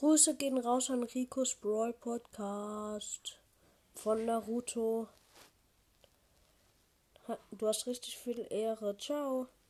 Grüße gehen raus an Ricos Brawl Podcast von Naruto. Du hast richtig viel Ehre. Ciao.